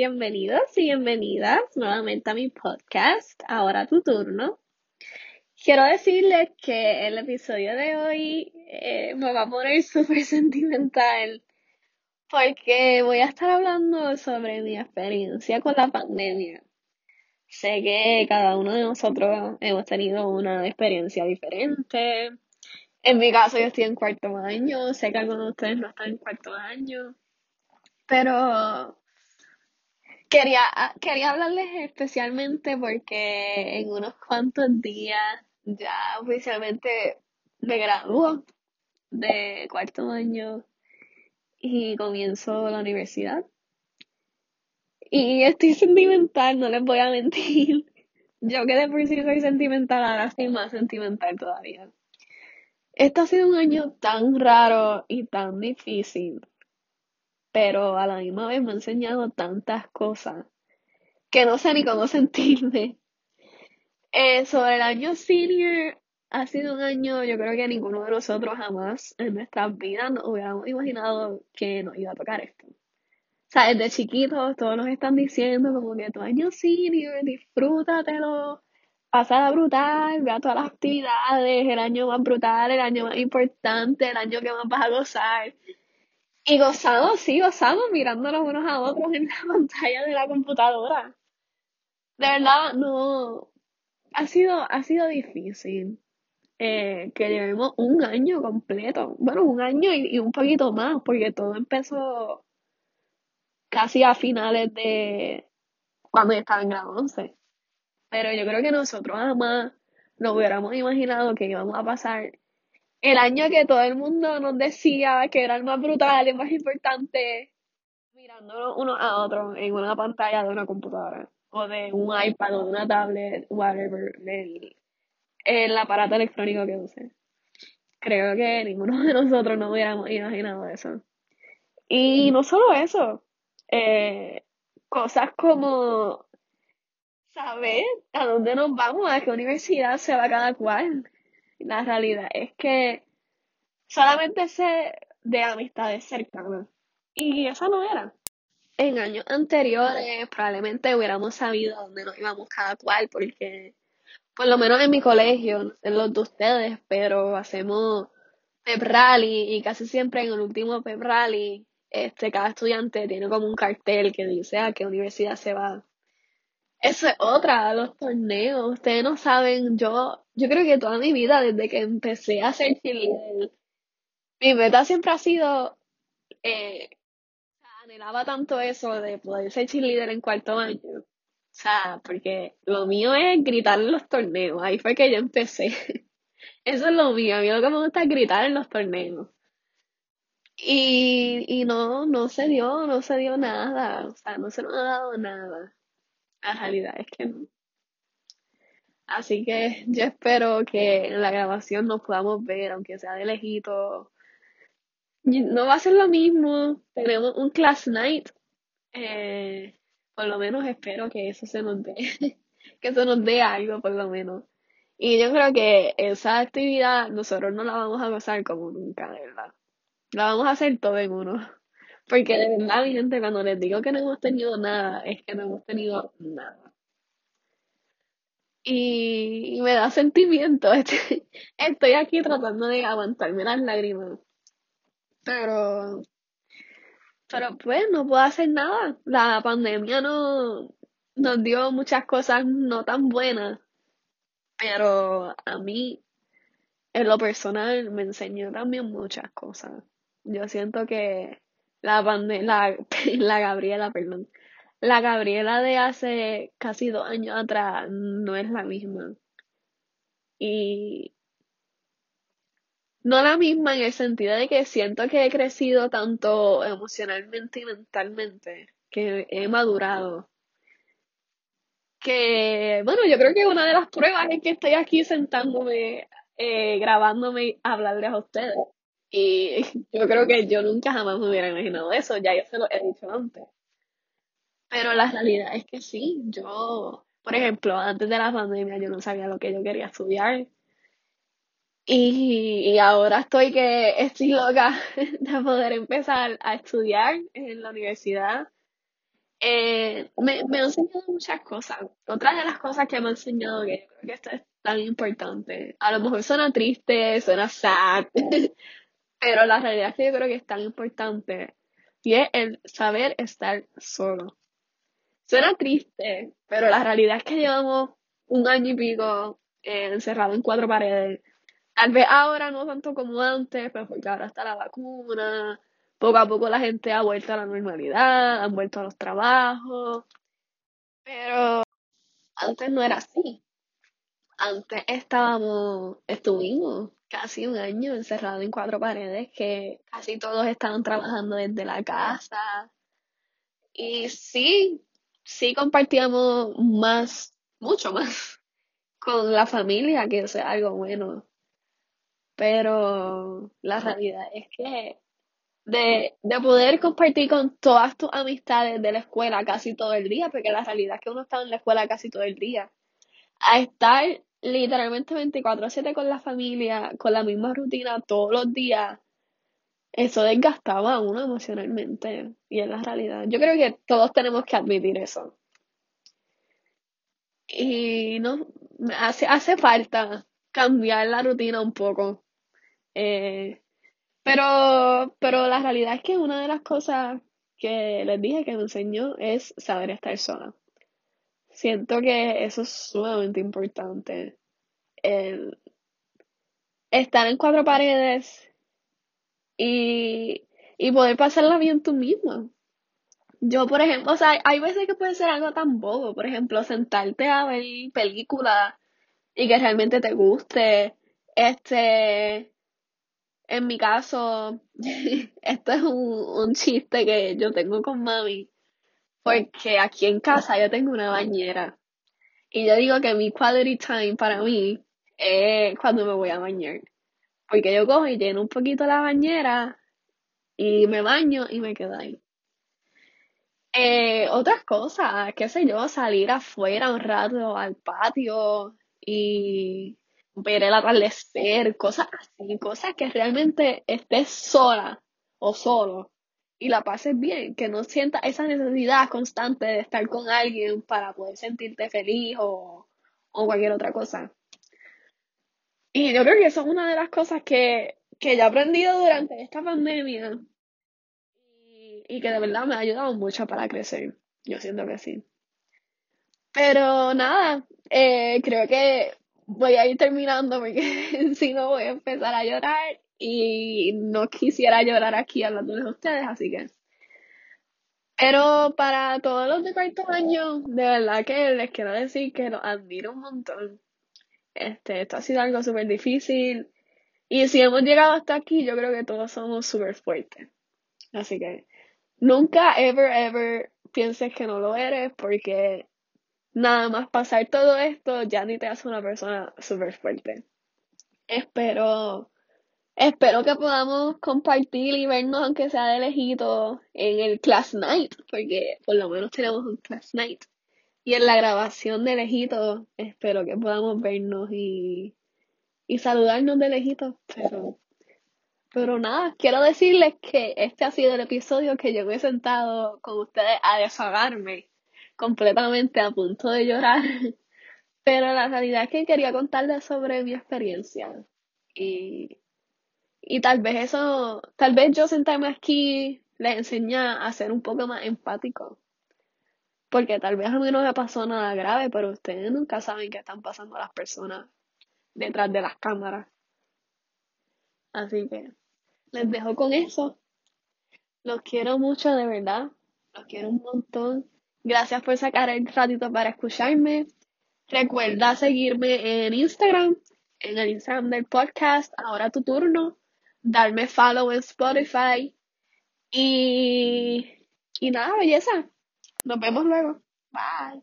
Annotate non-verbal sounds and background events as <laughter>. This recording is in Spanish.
bienvenidos y bienvenidas nuevamente a mi podcast. Ahora tu turno. Quiero decirles que el episodio de hoy eh, me va a poner súper <laughs> sentimental porque voy a estar hablando sobre mi experiencia con la pandemia. Sé que cada uno de nosotros hemos tenido una experiencia diferente. En mi caso, yo estoy en cuarto año. Sé que algunos de ustedes no están en cuarto año. Pero quería, quería hablarles especialmente porque en unos cuantos días ya oficialmente me gradúo de cuarto año y comienzo la universidad. Y estoy <laughs> sentimental, no les voy a mentir. Yo que de por sí soy sentimental, ahora estoy más sentimental todavía. Este ha sido un año tan raro y tan difícil, pero a la misma vez me ha enseñado tantas cosas que no sé ni cómo <laughs> sentirme. Sobre el año senior, ha sido un año, yo creo que ninguno de nosotros jamás en nuestras vidas nos hubiéramos imaginado que nos iba a tocar esto. O sea, desde chiquitos todos nos están diciendo como que tu año senior, disfrútatelo, pasada brutal, vea todas las actividades, el año más brutal, el año más importante, el año que más vas a gozar. Y gozamos, sí, gozamos mirándonos unos a otros en la <laughs> pantalla de la computadora. De verdad, no, ha sido, ha sido difícil eh, que llevemos un año completo. Bueno, un año y, un poquito más, porque todo empezó casi a finales de cuando yo estaba en grado 11. Pero yo creo que nosotros jamás nos hubiéramos imaginado que íbamos a pasar el año que todo el mundo nos decía que era el más brutal, el más importante, mirándonos uno a otro en una pantalla de una computadora o de un iPad o de una tablet, whatever, el, el aparato electrónico que use. Creo que ninguno de nosotros nos hubiéramos imaginado eso. Y no solo eso, eh, cosas como saber a dónde nos vamos, a qué universidad se va cada cual. La realidad es que solamente sé de amistades cercanas. Y esa no era en años anteriores probablemente hubiéramos sabido dónde nos íbamos cada cual, porque por lo menos en mi colegio, en los de ustedes, pero hacemos pep rally y casi siempre en el último pep rally, este, cada estudiante tiene como un cartel que dice a qué universidad se va. Eso es otra, los torneos. Ustedes no saben, yo, yo creo que toda mi vida, desde que empecé a hacer cheerleader, mi meta siempre ha sido eh, anhelaba tanto eso de poder ser cheerleader en cuarto año. O sea, porque lo mío es gritar en los torneos. Ahí fue que yo empecé. <laughs> Eso es lo mío. A mí lo que me gusta es gritar en los torneos. Y, y no, no se dio, no se dio nada. O sea, no se nos ha dado nada. La realidad es que no. Así que yo espero que en la grabación nos podamos ver, aunque sea de lejito no va a ser lo mismo. Tenemos un class night. Eh, por lo menos espero que eso se nos dé. <laughs> que eso nos dé algo, por lo menos. Y yo creo que esa actividad nosotros no la vamos a gozar como nunca, verdad. La vamos a hacer todo en uno. Porque de verdad, mi gente, cuando les digo que no hemos tenido nada, es que no hemos tenido nada. Y, me da sentimiento. <laughs> Estoy aquí tratando de aguantarme las lágrimas pero, pero pues no puedo hacer nada. La pandemia no, nos dio muchas cosas no tan buenas, pero a mí, en lo personal, me enseñó también muchas cosas. Yo siento que la la, <laughs> la Gabriela, perdón, la Gabriela de hace casi dos años atrás no es la misma. Y no la misma en el sentido de que siento que he crecido tanto emocionalmente y mentalmente, que he madurado. Que, bueno, yo creo que una de las pruebas es que estoy aquí sentándome, eh, grabándome y hablarles a ustedes. Y <laughs> yo creo que yo nunca jamás me hubiera imaginado eso, ya yo se lo he dicho antes. Pero la realidad es que sí, yo, por ejemplo, antes de la pandemia yo no sabía lo que yo quería estudiar y, ahora estoy que estoy loca <laughs> de poder empezar a estudiar en la universidad. Eh, me, me ha enseñado muchas cosas. Otra de las cosas que me ha enseñado que creo que esto es tan importante. A lo mejor suena triste, suena sad, <laughs> pero la realidad que yo creo que es tan importante y es el saber estar solo. Suena triste, pero la realidad es que llevamos un año y pico eh, encerrado en cuatro paredes. Tal vez ahora no tanto como antes, pero porque ahora está la vacuna, poco a poco la gente ha vuelto a la normalidad, han vuelto a los trabajos, pero antes no era así. Antes estábamos, estuvimos casi un año encerrados en cuatro paredes, que casi todos estaban trabajando desde la casa. Y sí, sí compartíamos más, mucho más <laughs> con la familia, que es algo bueno. Pero la realidad es que de, de poder compartir con todas tus amistades de la escuela casi todo el día, porque la realidad es que uno está en la escuela casi todo el día, a estar literalmente 24/7 con la familia, con la misma rutina todos los días, eso desgastaba a uno emocionalmente. Y es la realidad. Yo creo que todos tenemos que admitir eso. Y no, hace, hace falta cambiar la rutina un poco. Eh, pero, pero la realidad es que una de las cosas que les dije que me enseñó es saber estar sola. Siento que eso es sumamente importante. El estar en cuatro paredes y, y poder pasarla bien tú misma. Yo, por ejemplo, o sea, hay veces que puede ser algo tan bobo, por ejemplo, sentarte a ver películas y que realmente te guste. Este, en mi caso, <laughs> esto es un, un chiste que yo tengo con mami, porque aquí en casa yo tengo una bañera. Y yo digo que mi quality time para mí es cuando me voy a bañar. Porque yo cojo y lleno un poquito la bañera y me baño y me quedo ahí. Eh, otras cosas, qué sé yo, salir afuera un rato al patio y ver el atardecer, cosas así, cosas que realmente estés sola o solo y la pases bien, que no sientas esa necesidad constante de estar con alguien para poder sentirte feliz o, o cualquier otra cosa. Y yo creo que eso es una de las cosas que, que he aprendido durante esta pandemia y, y que de verdad me ha ayudado mucho para crecer. Yo siento que sí. Pero nada, eh, creo que voy a ir terminando porque <laughs> si no voy a empezar a llorar y no quisiera llorar aquí hablando de ustedes, así que. Pero para todos los de cuarto año, de verdad que les quiero decir que los admiro un montón. Este, esto ha sido algo súper difícil. Y si hemos llegado hasta aquí, yo creo que todos somos súper fuertes. Así que nunca, ever, ever pienses que no lo eres porque nada más pasar todo esto ya ni te hace una persona súper fuerte. Espero, espero que podamos compartir y vernos aunque sea de lejito en el class night, porque por lo menos tenemos un class night. Y en la grabación de lejito, espero que podamos vernos y, y saludarnos de lejito, pero, pero nada, quiero decirles que este ha sido el episodio que yo me he sentado con ustedes a desahogarme completamente a punto de llorar. <laughs> Pero la realidad es que quería contarles sobre mi experiencia. Y, y tal vez eso, tal vez yo sentarme aquí les enseña a ser un poco más empático. Porque tal vez a mí no me pasó nada grave, pero ustedes nunca saben qué están pasando las personas detrás de las cámaras. Así que les dejo con eso. Los quiero mucho, de verdad. Los quiero un montón. Gracias por sacar el ratito para escucharme. Recuerda seguirme en Instagram, en el Instagram del podcast, ahora tu turno. Darme follow en Spotify. Y, y nada, belleza. Nos vemos luego. Bye.